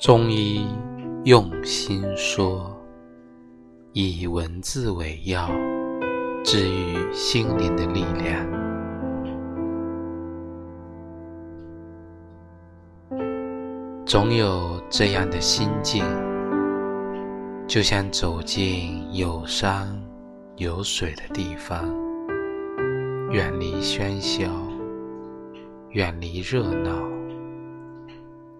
中医用心说，以文字为药，治愈心灵的力量。总有这样的心境，就像走进有山有水的地方，远离喧嚣，远离热闹。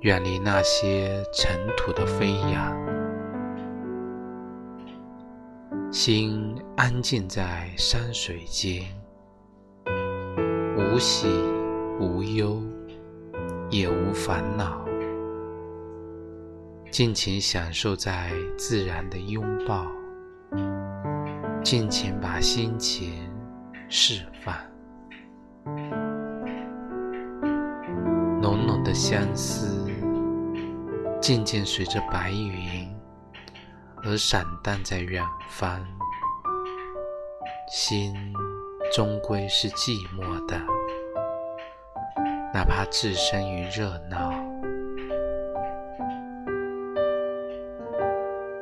远离那些尘土的飞扬，心安静在山水间，无喜无忧，也无烦恼，尽情享受在自然的拥抱，尽情把心情释放，浓浓的相思。渐渐随着白云而闪淡在远方，心终归是寂寞的，哪怕置身于热闹。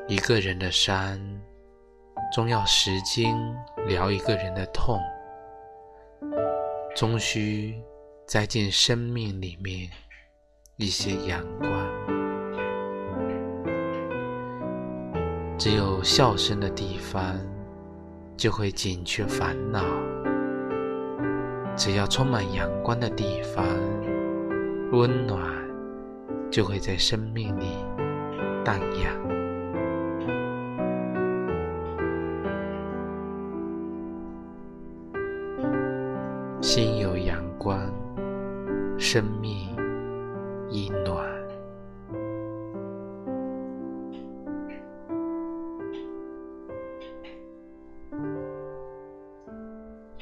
一个人的伤，终要时间疗一个人的痛，终需栽进生命里面一些阳光。只有笑声的地方，就会减去烦恼；只要充满阳光的地方，温暖就会在生命里荡漾。心有阳光，生命